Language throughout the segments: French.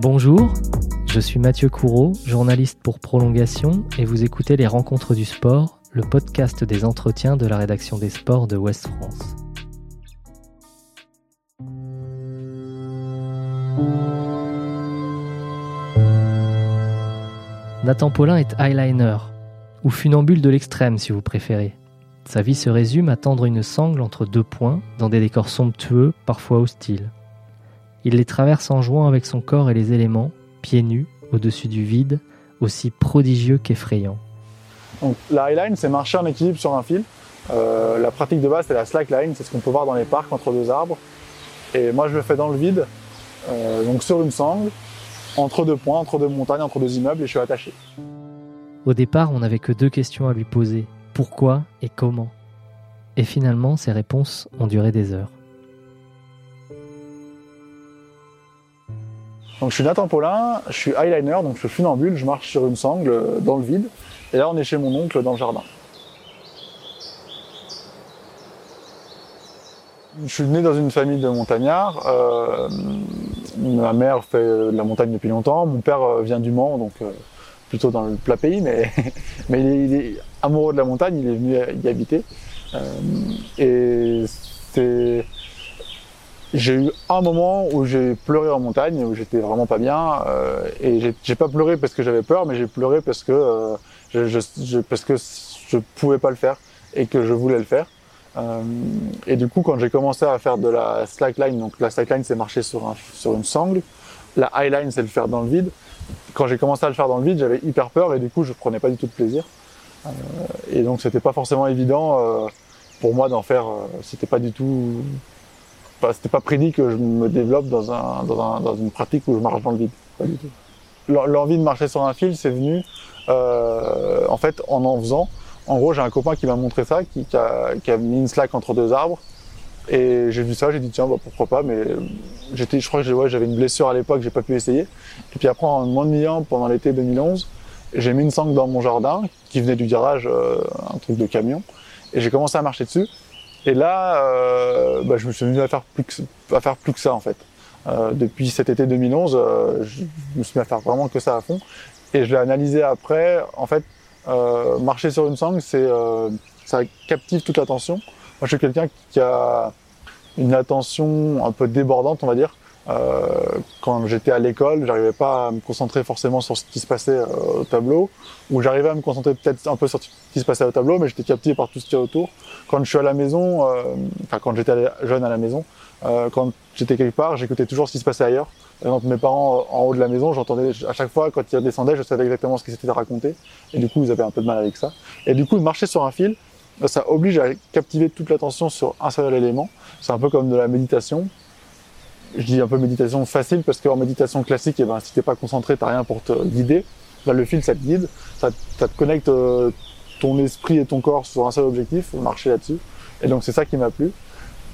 Bonjour, je suis Mathieu Courreau, journaliste pour Prolongation, et vous écoutez Les Rencontres du Sport, le podcast des entretiens de la rédaction des sports de Ouest France. Nathan Paulin est eyeliner, ou funambule de l'extrême si vous préférez. Sa vie se résume à tendre une sangle entre deux points dans des décors somptueux, parfois hostiles. Il les traverse en jouant avec son corps et les éléments, pieds nus, au-dessus du vide, aussi prodigieux qu'effrayant. Donc, la highline, c'est marcher en équilibre sur un fil. Euh, la pratique de base, c'est la slackline, c'est ce qu'on peut voir dans les parcs entre deux arbres. Et moi, je le fais dans le vide, euh, donc sur une sangle, entre deux points, entre deux montagnes, entre deux immeubles, et je suis attaché. Au départ, on n'avait que deux questions à lui poser pourquoi et comment? Et finalement, ces réponses ont duré des heures. Donc je suis Nathan Paulin, je suis eyeliner, donc je suis funambule, je marche sur une sangle euh, dans le vide. Et là on est chez mon oncle dans le jardin. Je suis né dans une famille de montagnards. Euh, ma mère fait de la montagne depuis longtemps. Mon père euh, vient du Mans, donc plutôt dans le plat pays, mais, mais il, est, amoureux de la montagne, il est venu y habiter. et c'est j'ai eu un moment où j'ai pleuré en montagne, où j'étais vraiment pas bien. Euh, et j'ai pas pleuré parce que j'avais peur, mais j'ai pleuré parce que euh, je, je, parce que je pouvais pas le faire et que je voulais le faire. Euh, et du coup, quand j'ai commencé à faire de la slackline, donc la slackline c'est marcher sur, un, sur une sangle, la highline c'est le faire dans le vide. Quand j'ai commencé à le faire dans le vide, j'avais hyper peur et du coup je prenais pas du tout de plaisir. Euh, et donc c'était pas forcément évident euh, pour moi d'en faire. c'était pas du tout c'était pas prédit que je me développe dans, un, dans, un, dans, une pratique où je marche dans le vide. Pas du tout. L'envie de marcher sur un fil, c'est venu euh, en fait en en faisant. En gros, j'ai un copain qui m'a montré ça, qui, qui, a, qui, a, mis une slack entre deux arbres. Et j'ai vu ça, j'ai dit tiens, bah, pourquoi pas. Mais j'étais, je crois que j'avais une blessure à l'époque, j'ai pas pu essayer. Et puis après, en m'ennuyant pendant l'été 2011, j'ai mis une sangle dans mon jardin qui venait du garage, euh, un truc de camion. Et j'ai commencé à marcher dessus. Et là, euh, bah, je me suis mis à faire plus que, à faire plus que ça en fait. Euh, depuis cet été 2011, euh, je me suis mis à faire vraiment que ça à fond. Et je l'ai analysé après. En fait, euh, marcher sur une sangle, c'est euh, ça captive toute l'attention. Moi, je suis quelqu'un qui a une attention un peu débordante, on va dire. Euh, quand j'étais à l'école, j'arrivais pas à me concentrer forcément sur ce qui se passait euh, au tableau, ou j'arrivais à me concentrer peut-être un peu sur ce qui se passait au tableau, mais j'étais capté par tout ce qui est autour. Quand je suis à la maison, euh, enfin quand j'étais jeune à la maison, quand j'étais quelque part, j'écoutais toujours ce qui se passait ailleurs. Par exemple, mes parents en haut de la maison, j'entendais à chaque fois quand ils descendaient, je savais exactement ce qui s'était raconté, et du coup ils avaient un peu de mal avec ça. Et du coup, marcher sur un fil, ça oblige à captiver toute l'attention sur un seul élément. C'est un peu comme de la méditation je dis un peu méditation facile parce qu'en méditation classique, eh ben, si t'es pas concentré, t'as rien pour te guider. Là, le fil, ça te guide, ça, te connecte euh, ton esprit et ton corps sur un seul objectif, marcher là-dessus. Et donc, c'est ça qui m'a plu.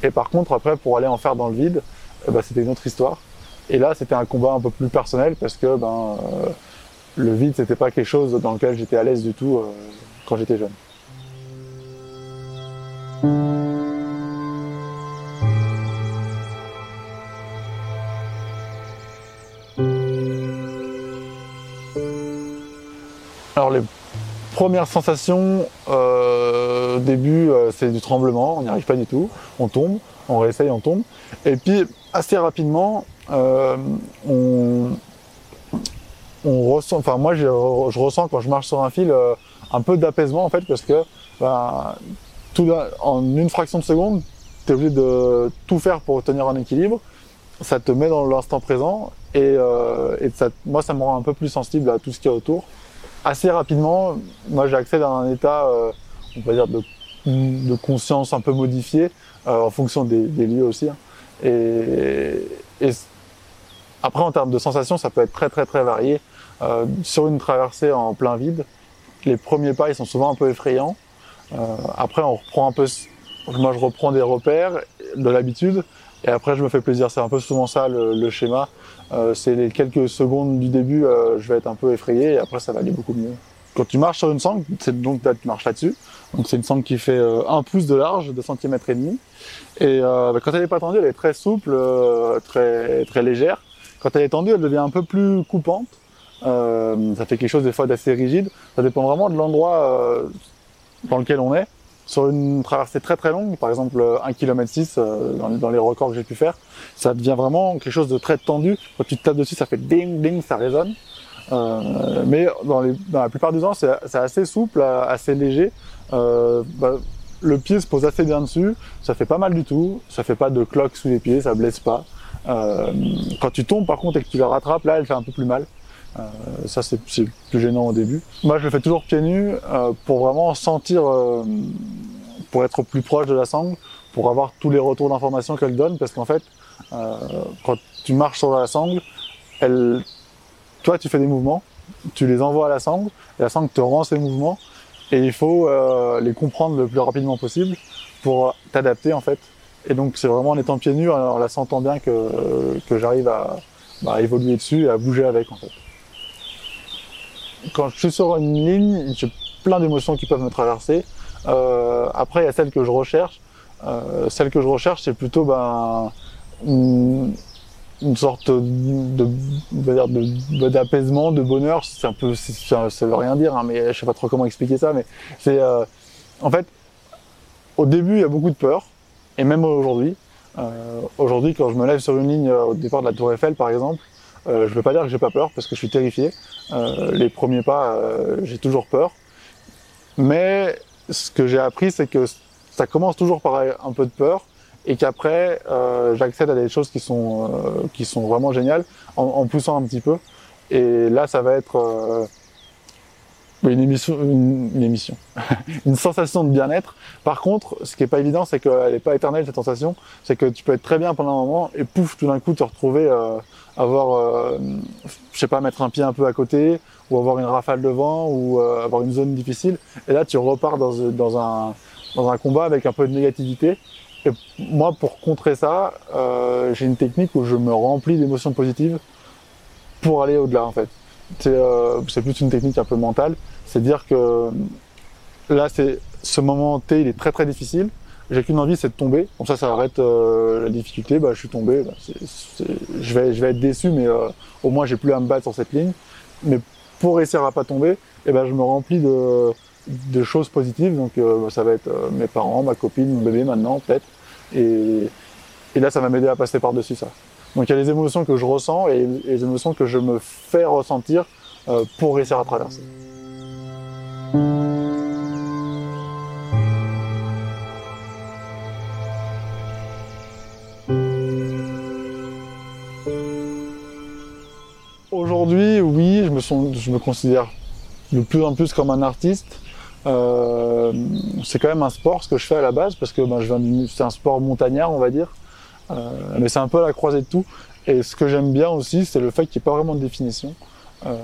Et par contre, après, pour aller en faire dans le vide, eh ben, c'était une autre histoire. Et là, c'était un combat un peu plus personnel parce que ben, euh, le vide, c'était pas quelque chose dans lequel j'étais à l'aise du tout euh, quand j'étais jeune. Premières sensations, euh, au début, euh, c'est du tremblement, on n'y arrive pas du tout, on tombe, on réessaye, on tombe. Et puis assez rapidement, euh, on, ressent, enfin moi je, ressens quand je marche sur un fil un peu d'apaisement en fait parce que ben, tout, en une fraction de seconde, tu es obligé de tout faire pour tenir un équilibre. Ça te met dans l'instant présent et, et ça, moi ça me rend un peu plus sensible à tout ce qui est autour assez rapidement, moi j'accède à un état, euh, on va dire, de, de, conscience un peu modifié, euh, en fonction des, des lieux aussi. Hein. Et, et, après, en termes de sensations, ça peut être très très très varié. Euh, sur une traversée en plein vide, les premiers pas, ils sont souvent un peu effrayants. Euh, après, on reprend un peu, moi je reprends des repères de l'habitude, et après je me fais plaisir. C'est un peu souvent ça le, le schéma. Euh, c'est les quelques secondes du début, euh, je vais être un peu effrayé et après ça va aller beaucoup mieux. Quand tu marches sur une sangle, c'est donc tu marches là-dessus. Donc c'est une sangle qui fait euh, un pouce de large, 2 cm et demi. Et bah, quand elle est pas tendue, elle est très souple, très très légère. Quand elle est tendue, elle devient un peu plus coupante. Euh, ça fait quelque chose des fois d'assez rigide. Ça dépend vraiment de l'endroit euh, dans lequel on est. Sur une traversée très très longue, par exemple 1 km 6 dans, les records que j'ai pu faire, ça devient vraiment quelque chose de très tendu. Quand tu tapes dessus, ça fait ding ding, ça résonne. Euh, mais dans, les, dans, la plupart du temps, c'est assez souple, assez léger. Euh, bah, le pied se pose assez bien dessus, ça fait pas mal du tout, ça fait pas de cloque sous les pieds, ça blesse pas. Euh, quand tu tombes par contre et que tu la rattrapes, là elle fait un peu plus mal. Euh, ça c'est plus gênant au début. Moi je le fais toujours pieds nus euh, pour vraiment sentir, euh, pour être plus proche de la sangle, pour avoir tous les retours d'informations qu'elle donne, parce qu'en fait euh, quand tu marches sur la sangle, elle, toi tu fais des mouvements, tu les envoies à la sangle, la sangle te rend ces mouvements, et il faut euh, les comprendre le plus rapidement possible pour t'adapter en fait. Et donc c'est vraiment en étant pieds nus, en la sentant bien que, que j'arrive à, bah, évoluer dessus et à bouger avec en fait. Quand je suis sur une ligne, j'ai plein d'émotions qui peuvent me traverser. Euh, après, il y a celle que je recherche. Euh, celle que je recherche, c'est plutôt ben, une, sorte d'apaisement, de bonheur. C'est un peu, ça, ça veut rien dire, hein, mais je sais pas trop comment expliquer ça. Mais c'est, euh, en fait, au début, il y a beaucoup de peur, et même aujourd'hui. Euh, aujourd'hui, quand je me lève sur une ligne au départ de la Tour Eiffel, par exemple, euh, je veux pas dire que j'ai pas peur parce que je suis terrifié. Euh, les premiers pas, euh, j'ai toujours peur. Mais ce que j'ai appris, c'est que ça commence toujours par un peu de peur et qu'après, euh, j'accède à des choses qui sont euh, qui sont vraiment géniales en, en, poussant un petit peu. Et là, ça va être euh, une émission, une, émission, une sensation de bien-être. Par contre, ce qui est pas évident, c'est qu'elle n'est pas éternelle cette sensation. C'est que tu peux être très bien pendant un moment et pouf, tout d'un coup, te retrouver euh, avoir, euh, je sais pas, mettre un pied un peu à côté ou avoir une rafale de vent ou euh, avoir une zone difficile. Et là, tu repars dans, dans un dans un combat avec un peu de négativité. Et moi, pour contrer ça, euh, j'ai une technique où je me remplis d'émotions positives pour aller au-delà, en fait. C'est euh, plus une technique un peu mentale. C'est dire que là, c'est ce moment T, il est très très difficile. J'ai qu'une envie, c'est de tomber. Comme ça, ça arrête euh, la difficulté. Bah, je suis tombé. Bah. Je vais, je vais être déçu, mais euh, au moins, j'ai plus à me battre sur cette ligne. Mais pour réussir à pas tomber, eh ben, je me remplis de, de choses positives. Donc, euh, ça va être euh, mes parents, ma copine, mon bébé maintenant, peut-être. Et, et là, ça va m'aider à passer par-dessus ça. Donc, il y a les émotions que je ressens et, les émotions que je me fais ressentir euh, pour réussir à traverser. Aujourd'hui, oui, je me, considère de plus en plus comme un artiste. Euh, c'est quand même un sport ce que je fais à la base parce que ben, c'est un sport montagnard on va dire mais c'est un peu la croisée de tout. Et ce que j'aime bien aussi c'est le fait qu'il n'y ait pas vraiment de définition. Euh,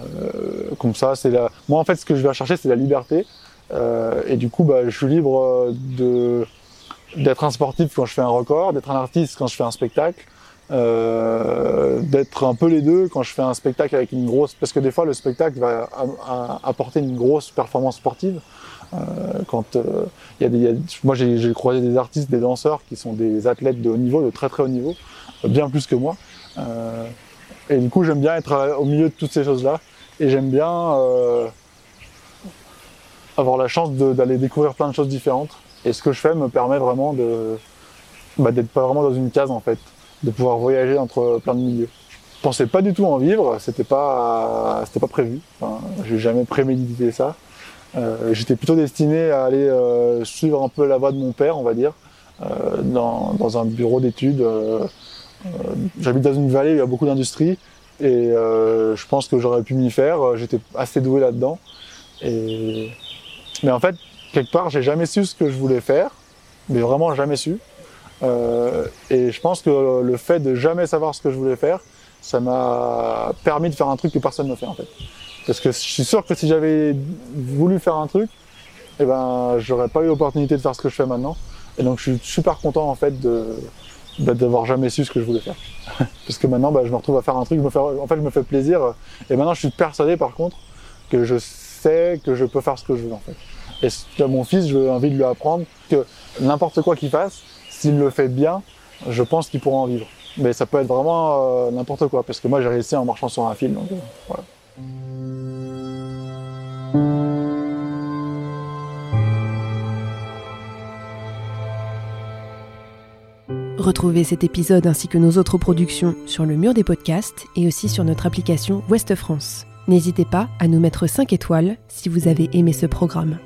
comme ça c'est la moi en fait ce que je vais chercher c'est la liberté. Euh, et du coup bah, je suis libre de d'être un sportif quand je fais un record d'être un artiste quand je fais un spectacle euh, d'être un peu les deux quand je fais un spectacle avec une grosse parce que des fois le spectacle va apporter une grosse performance sportive euh, quand il euh, des y moi j'ai croisé des artistes des danseurs qui sont des athlètes de haut niveau de très très haut niveau bien plus que moi et du coup j'aime bien être au milieu de toutes ces choses là et j'aime bien avoir la chance d'aller découvrir plein de choses différentes et ce que je fais me permet vraiment de bah, d'être pas vraiment dans une case en fait de pouvoir voyager entre plein de milieux. Je pensais pas du tout en vivre, c'était pas, c'était pas prévu. Enfin, j'ai jamais prémédité ça. Euh, j'étais plutôt destiné à aller euh, suivre un peu la voie de mon père, on va dire, euh, dans, dans, un bureau d'études. J'habite dans une vallée où il y a beaucoup d'industrie et je pense que j'aurais pu m'y faire. J'étais assez doué là-dedans. Mais en fait, quelque part, j'ai jamais su ce que je voulais faire, mais vraiment jamais su. Euh, et je pense que le fait de jamais savoir ce que je voulais faire, ça m'a permis de faire un truc que personne ne fait en fait. Parce que je suis sûr que si j'avais voulu faire un truc, eh ben, j'aurais pas eu l'opportunité de faire ce que je fais maintenant. Et donc je suis super content en fait de bah, d'avoir jamais su ce que je voulais faire. Parce que maintenant, bah, je me retrouve à faire un truc, je me fais, en fait, je me fais plaisir. Et maintenant, je suis persuadé par contre que je sais que je peux faire ce que je veux en fait. Et à mon fils, j'ai envie de lui apprendre que n'importe quoi qu'il fasse, s'il le fait bien, je pense qu'il pourra en vivre. mais ça peut être vraiment euh, n'importe quoi, parce que moi j'ai réussi en marchant sur un fil. Euh. Retrouvez cet épisode ainsi que nos autres productions sur le mur des podcasts et aussi sur notre application Ouest France. N'hésitez pas à nous mettre 5 étoiles si vous avez aimé ce programme.